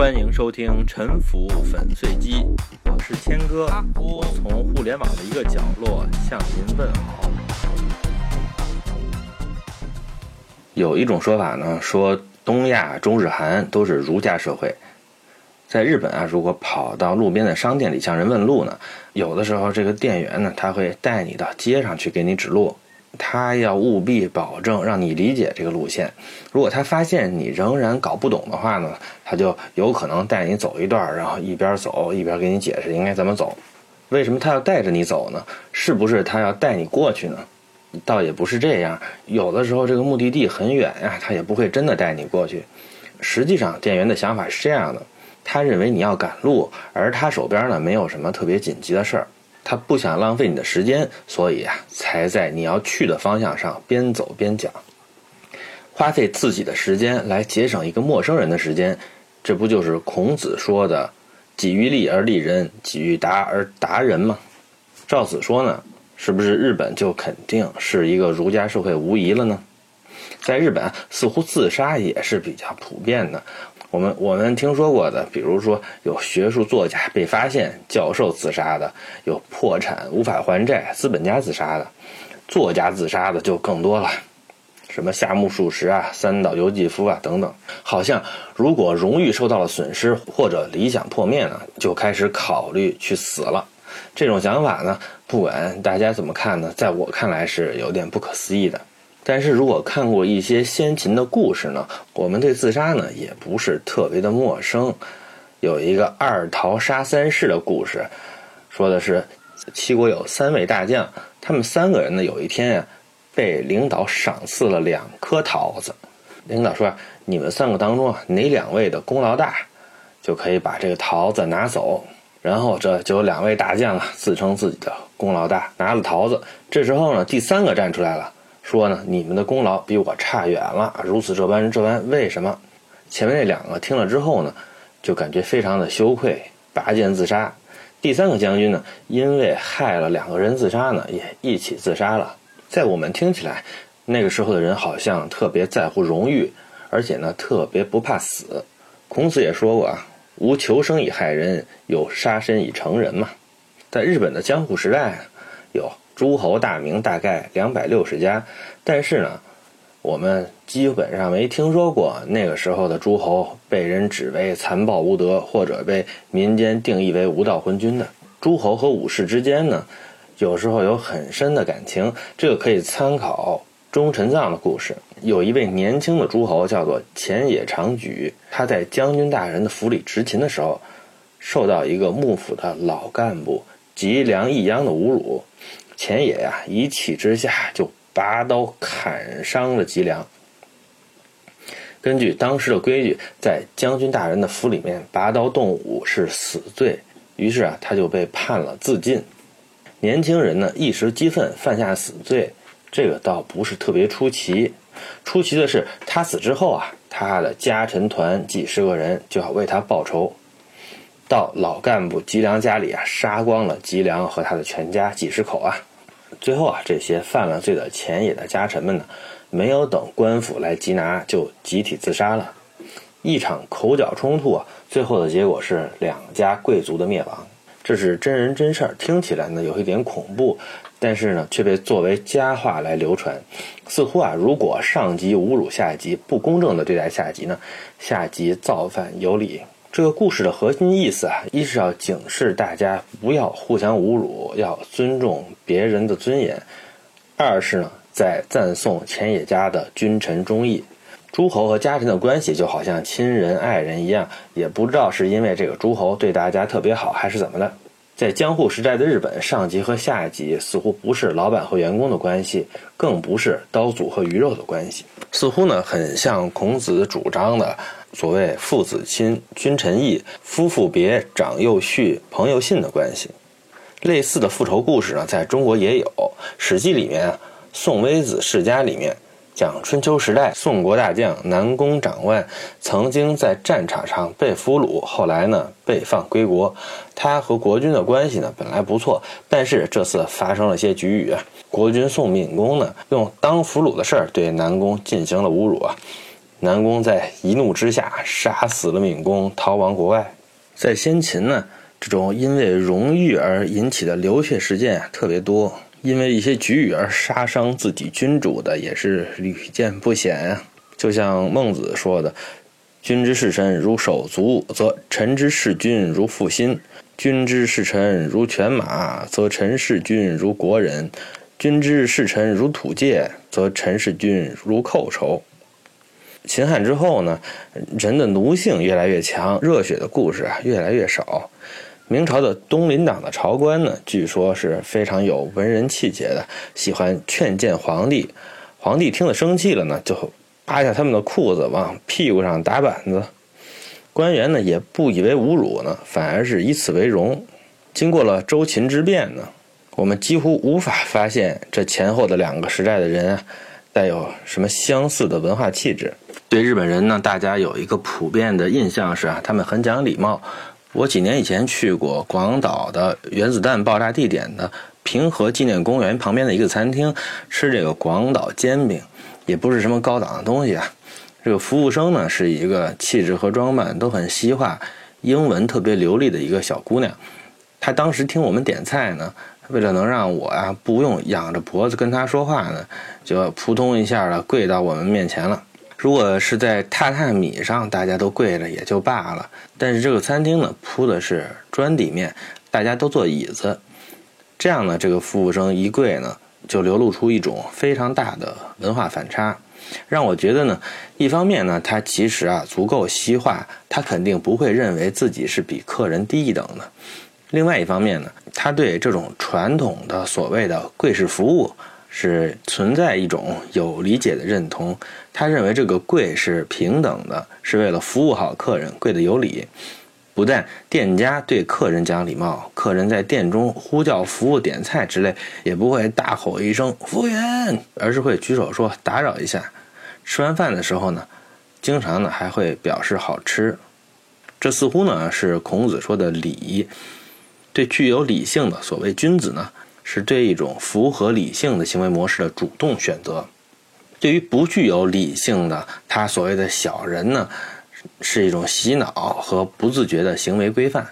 欢迎收听《沉浮粉碎机》，我是谦哥，我从互联网的一个角落向您问好。有一种说法呢，说东亚、中日韩都是儒家社会。在日本啊，如果跑到路边的商店里向人问路呢，有的时候这个店员呢，他会带你到街上去给你指路。他要务必保证让你理解这个路线。如果他发现你仍然搞不懂的话呢，他就有可能带你走一段，然后一边走一边给你解释应该怎么走。为什么他要带着你走呢？是不是他要带你过去呢？倒也不是这样。有的时候这个目的地很远呀，他也不会真的带你过去。实际上，店员的想法是这样的：他认为你要赶路，而他手边呢没有什么特别紧急的事儿。他不想浪费你的时间，所以啊，才在你要去的方向上边走边讲，花费自己的时间来节省一个陌生人的时间，这不就是孔子说的“己欲立而立人，己欲达而达人”吗？照此说呢，是不是日本就肯定是一个儒家社会无疑了呢？在日本，似乎自杀也是比较普遍的。我们我们听说过的，比如说有学术作家被发现教授自杀的，有破产无法还债资本家自杀的，作家自杀的就更多了，什么夏目漱石啊、三岛由纪夫啊等等。好像如果荣誉受到了损失或者理想破灭呢，就开始考虑去死了。这种想法呢，不管大家怎么看呢，在我看来是有点不可思议的。但是如果看过一些先秦的故事呢，我们对自杀呢也不是特别的陌生。有一个二桃杀三士的故事，说的是齐国有三位大将，他们三个人呢有一天呀，被领导赏赐了两颗桃子。领导说：“你们三个当中啊，哪两位的功劳大，就可以把这个桃子拿走。”然后这就有两位大将啊，自称自己的功劳大，拿了桃子。这时候呢，第三个站出来了。说呢，你们的功劳比我差远了，如此这般这般，为什么？前面那两个听了之后呢，就感觉非常的羞愧，拔剑自杀。第三个将军呢，因为害了两个人自杀呢，也一起自杀了。在我们听起来，那个时候的人好像特别在乎荣誉，而且呢，特别不怕死。孔子也说过啊，无求生以害人，有杀身以成仁嘛。在日本的江户时代，有。诸侯大名大概两百六十家，但是呢，我们基本上没听说过那个时候的诸侯被人指为残暴无德，或者被民间定义为无道昏君的。诸侯和武士之间呢，有时候有很深的感情，这个可以参考忠臣藏的故事。有一位年轻的诸侯叫做前野长举，他在将军大人的府里执勤的时候，受到一个幕府的老干部吉良义央的侮辱。前野呀，一气之下就拔刀砍伤了吉良。根据当时的规矩，在将军大人的府里面拔刀动武是死罪，于是啊，他就被判了自尽。年轻人呢，一时激愤犯下死罪，这个倒不是特别出奇。出奇的是，他死之后啊，他的家臣团几十个人就要为他报仇。到老干部吉良家里啊，杀光了吉良和他的全家几十口啊。最后啊，这些犯了罪的前野的家臣们呢，没有等官府来缉拿，就集体自杀了。一场口角冲突啊，最后的结果是两家贵族的灭亡。这是真人真事儿，听起来呢有一点恐怖，但是呢却被作为佳话来流传。似乎啊，如果上级侮辱下级，不公正的对待下级呢，下级造反有理。这个故事的核心意思啊，一是要警示大家不要互相侮辱，要尊重别人的尊严；二是呢，在赞颂前野家的君臣忠义。诸侯和家臣的关系就好像亲人爱人一样，也不知道是因为这个诸侯对大家特别好，还是怎么的。在江户时代的日本，上级和下级似乎不是老板和员工的关系，更不是刀俎和鱼肉的关系，似乎呢，很像孔子主张的。所谓父子亲、君臣义、夫妇别、长幼序、朋友信的关系，类似的复仇故事呢，在中国也有。《史记》里面啊，《宋微子世家》里面讲春秋时代宋国大将南宫长万曾经在战场上被俘虏，后来呢被放归国。他和国君的关系呢本来不错，但是这次发生了些局域。国君宋闵公呢用当俘虏的事儿对南宫进行了侮辱啊。南宫在一怒之下杀死了闵公，逃亡国外。在先秦呢，这种因为荣誉而引起的流血事件特别多，因为一些局域而杀伤自己君主的也是屡见不鲜啊。就像孟子说的：“君之视臣如手足，则臣之视君如父心；君之视臣如犬马，则臣视君如国人；君之视臣如土芥，则臣视君如寇仇。”秦汉之后呢，人的奴性越来越强，热血的故事啊越来越少。明朝的东林党的朝官呢，据说是非常有文人气节的，喜欢劝谏皇帝。皇帝听了生气了呢，就。扒下他们的裤子，往屁股上打板子。官员呢也不以为侮辱呢，反而是以此为荣。经过了周秦之变呢，我们几乎无法发现这前后的两个时代的人啊，带有什么相似的文化气质。对日本人呢，大家有一个普遍的印象是啊，他们很讲礼貌。我几年以前去过广岛的原子弹爆炸地点的平和纪念公园旁边的一个餐厅，吃这个广岛煎饼。也不是什么高档的东西啊，这个服务生呢是一个气质和装扮都很西化、英文特别流利的一个小姑娘。她当时听我们点菜呢，为了能让我啊不用仰着脖子跟他说话呢，就扑通一下的跪到我们面前了。如果是在榻榻米上，大家都跪着也就罢了，但是这个餐厅呢铺的是砖底面，大家都坐椅子，这样呢，这个服务生一跪呢。就流露出一种非常大的文化反差，让我觉得呢，一方面呢，他其实啊足够西化，他肯定不会认为自己是比客人低一等的；另外一方面呢，他对这种传统的所谓的贵式服务是存在一种有理解的认同，他认为这个贵是平等的，是为了服务好客人，贵的有理。不但店家对客人讲礼貌，客人在店中呼叫服务点菜之类，也不会大吼一声“服务员”，而是会举手说“打扰一下”。吃完饭的时候呢，经常呢还会表示好吃。这似乎呢是孔子说的礼。对具有理性的所谓君子呢，是对一种符合理性的行为模式的主动选择。对于不具有理性的他所谓的小人呢？是一种洗脑和不自觉的行为规范。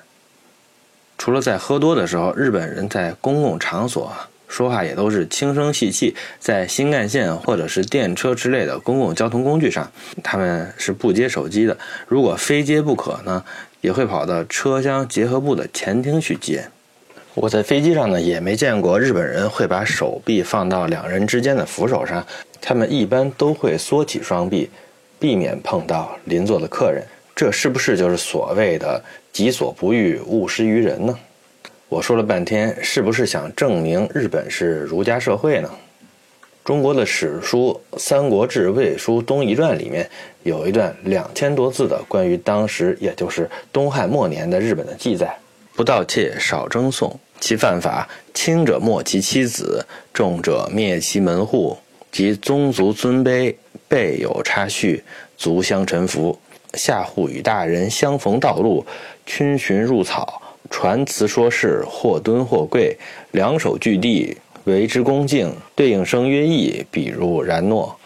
除了在喝多的时候，日本人在公共场所说话也都是轻声细气。在新干线或者是电车之类的公共交通工具上，他们是不接手机的。如果非接不可呢，也会跑到车厢结合部的前厅去接。我在飞机上呢，也没见过日本人会把手臂放到两人之间的扶手上，他们一般都会缩起双臂。避免碰到邻座的客人，这是不是就是所谓的“己所不欲，勿施于人”呢？我说了半天，是不是想证明日本是儒家社会呢？中国的史书《三国志·魏书·东夷传》里面有一段两千多字的关于当时，也就是东汉末年的日本的记载：“不盗窃，少争讼，其犯法轻者没其妻子，重者灭其门户，及宗族尊卑。”备有差序，足相臣服。下户与大人相逢道路，逡巡入草，传词说事，或蹲或跪，两手据地，为之恭敬。对应声曰意，比如然诺。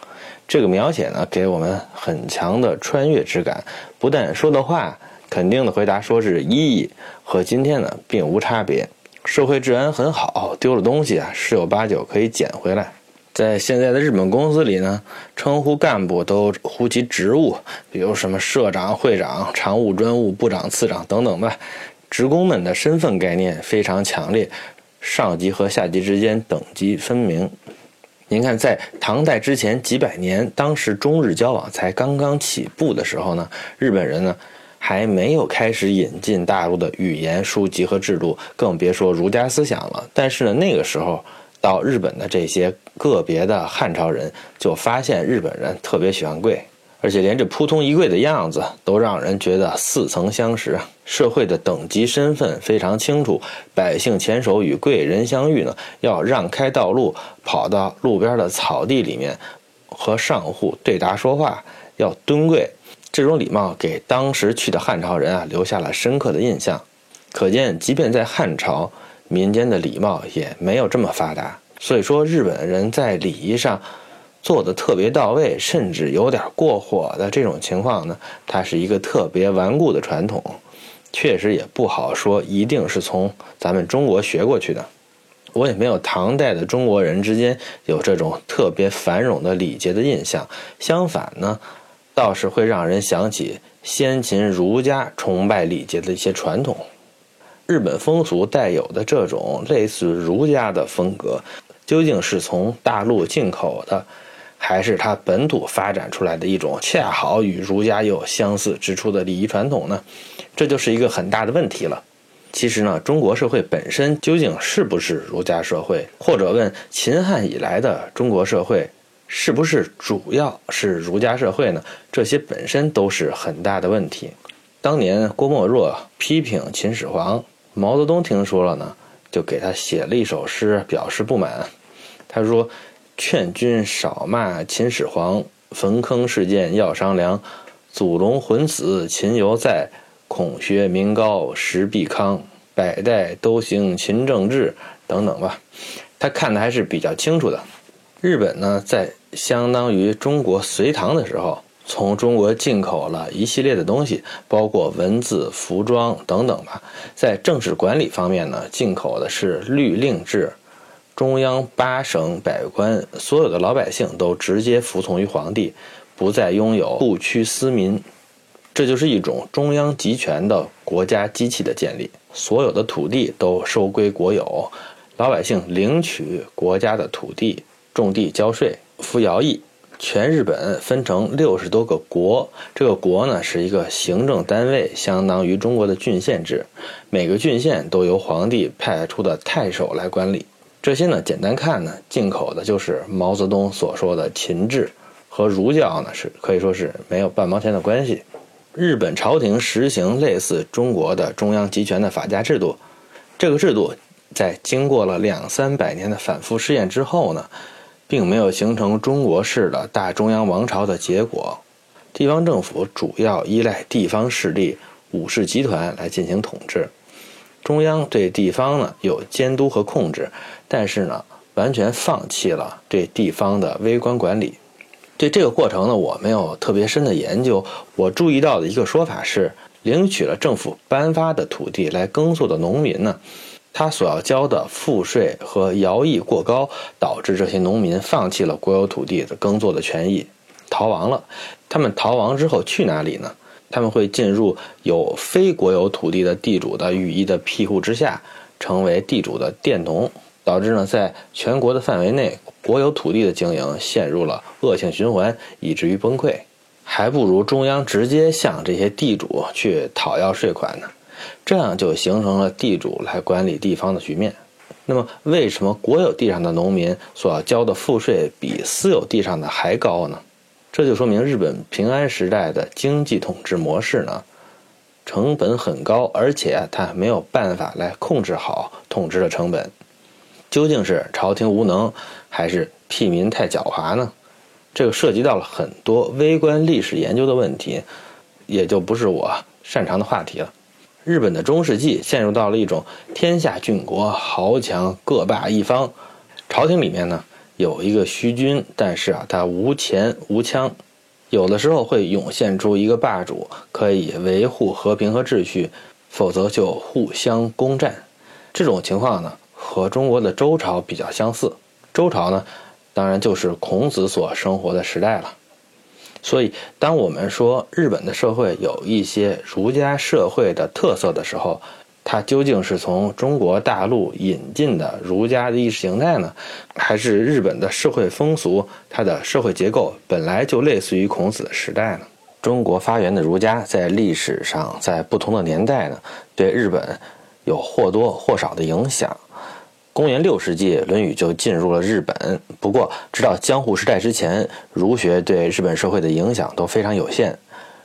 这个描写呢，给我们很强的穿越之感。不但说的话肯定的回答说是义，和今天呢并无差别。社会治安很好，丢了东西啊，十有八九可以捡回来。在现在的日本公司里呢，称呼干部都呼其职务，比如什么社长、会长、常务、专务、部长、次长等等吧。职工们的身份概念非常强烈，上级和下级之间等级分明。您看，在唐代之前几百年，当时中日交往才刚刚起步的时候呢，日本人呢还没有开始引进大陆的语言、书籍和制度，更别说儒家思想了。但是呢，那个时候。到日本的这些个别的汉朝人就发现日本人特别喜欢跪，而且连这扑通一跪的样子都让人觉得似曾相识。社会的等级身份非常清楚，百姓前手与贵人相遇呢，要让开道路，跑到路边的草地里面和上户对答说话，要蹲跪。这种礼貌给当时去的汉朝人啊留下了深刻的印象。可见，即便在汉朝。民间的礼貌也没有这么发达，所以说日本人在礼仪上做的特别到位，甚至有点过火的这种情况呢，它是一个特别顽固的传统，确实也不好说一定是从咱们中国学过去的。我也没有唐代的中国人之间有这种特别繁荣的礼节的印象，相反呢，倒是会让人想起先秦儒家崇拜礼节的一些传统。日本风俗带有的这种类似儒家的风格，究竟是从大陆进口的，还是它本土发展出来的一种恰好与儒家有相似之处的礼仪传统呢？这就是一个很大的问题了。其实呢，中国社会本身究竟是不是儒家社会，或者问秦汉以来的中国社会是不是主要是儒家社会呢？这些本身都是很大的问题。当年郭沫若批评秦始皇。毛泽东听说了呢，就给他写了一首诗表示不满。他说：“劝君少骂秦始皇，坟坑事件要商量。祖龙魂死秦犹在，孔学名高实必康。百代都行秦政治，等等吧。”他看的还是比较清楚的。日本呢，在相当于中国隋唐的时候。从中国进口了一系列的东西，包括文字、服装等等吧。在政治管理方面呢，进口的是律令制，中央八省百官，所有的老百姓都直接服从于皇帝，不再拥有不屈私民。这就是一种中央集权的国家机器的建立。所有的土地都收归国有，老百姓领取国家的土地，种地交税，服徭役。全日本分成六十多个国，这个国呢是一个行政单位，相当于中国的郡县制。每个郡县都由皇帝派出的太守来管理。这些呢，简单看呢，进口的就是毛泽东所说的秦制，和儒教呢是可以说是没有半毛钱的关系。日本朝廷实行类似中国的中央集权的法家制度，这个制度在经过了两三百年的反复试验之后呢。并没有形成中国式的大中央王朝的结果，地方政府主要依赖地方势力、武士集团来进行统治，中央对地方呢有监督和控制，但是呢完全放弃了对地方的微观管理。对这个过程呢，我没有特别深的研究，我注意到的一个说法是，领取了政府颁发的土地来耕作的农民呢。他所要交的赋税和徭役过高，导致这些农民放弃了国有土地的耕作的权益，逃亡了。他们逃亡之后去哪里呢？他们会进入有非国有土地的地主的羽翼的庇护之下，成为地主的佃农，导致呢，在全国的范围内，国有土地的经营陷入了恶性循环，以至于崩溃。还不如中央直接向这些地主去讨要税款呢。这样就形成了地主来管理地方的局面。那么，为什么国有地上的农民所要交的赋税比私有地上的还高呢？这就说明日本平安时代的经济统治模式呢，成本很高，而且它没有办法来控制好统治的成本。究竟是朝廷无能，还是屁民太狡猾呢？这个涉及到了很多微观历史研究的问题，也就不是我擅长的话题了。日本的中世纪陷入到了一种天下郡国豪强各霸一方，朝廷里面呢有一个虚君，但是啊他无钱无枪，有的时候会涌现出一个霸主，可以维护和平和秩序，否则就互相攻占。这种情况呢和中国的周朝比较相似，周朝呢当然就是孔子所生活的时代了。所以，当我们说日本的社会有一些儒家社会的特色的时候，它究竟是从中国大陆引进的儒家的意识形态呢，还是日本的社会风俗它的社会结构本来就类似于孔子的时代呢？中国发源的儒家在历史上在不同的年代呢，对日本有或多或少的影响。公元六世纪，《论语》就进入了日本。不过，直到江户时代之前，儒学对日本社会的影响都非常有限。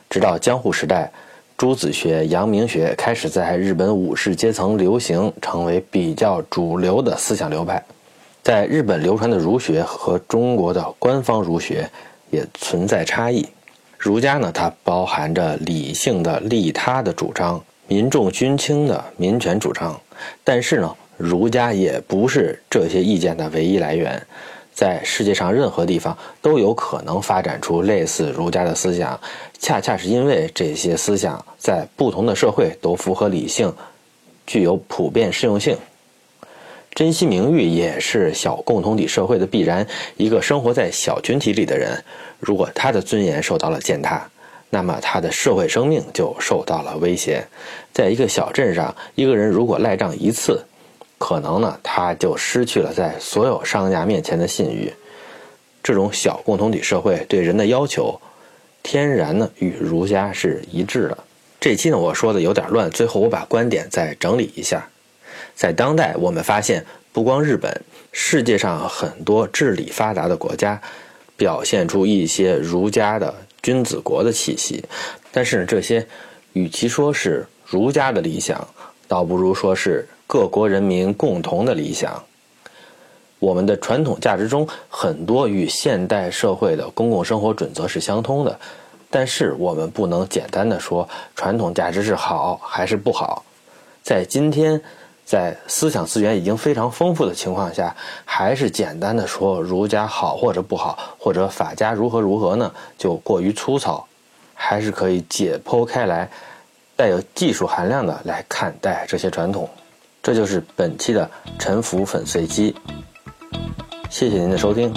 直到江户时代，朱子学、阳明学开始在日本武士阶层流行，成为比较主流的思想流派。在日本流传的儒学和中国的官方儒学也存在差异。儒家呢，它包含着理性的利他的主张，民众君轻的民权主张，但是呢。儒家也不是这些意见的唯一来源，在世界上任何地方都有可能发展出类似儒家的思想，恰恰是因为这些思想在不同的社会都符合理性，具有普遍适用性。珍惜名誉也是小共同体社会的必然。一个生活在小群体里的人，如果他的尊严受到了践踏，那么他的社会生命就受到了威胁。在一个小镇上，一个人如果赖账一次，可能呢他就失去了在所有商家面前的信誉。这种小共同体社会对人的要求，天然呢与儒家是一致的。这期呢我说的有点乱，最后我把观点再整理一下。在当代，我们发现，不光日本，世界上很多治理发达的国家，表现出一些儒家的君子国的气息。但是，这些与其说是儒家的理想，倒不如说是各国人民共同的理想。我们的传统价值中，很多与现代社会的公共生活准则是相通的。但是，我们不能简单的说传统价值是好还是不好。在今天。在思想资源已经非常丰富的情况下，还是简单的说儒家好或者不好，或者法家如何如何呢？就过于粗糙，还是可以解剖开来，带有技术含量的来看待这些传统。这就是本期的沉浮粉碎机。谢谢您的收听。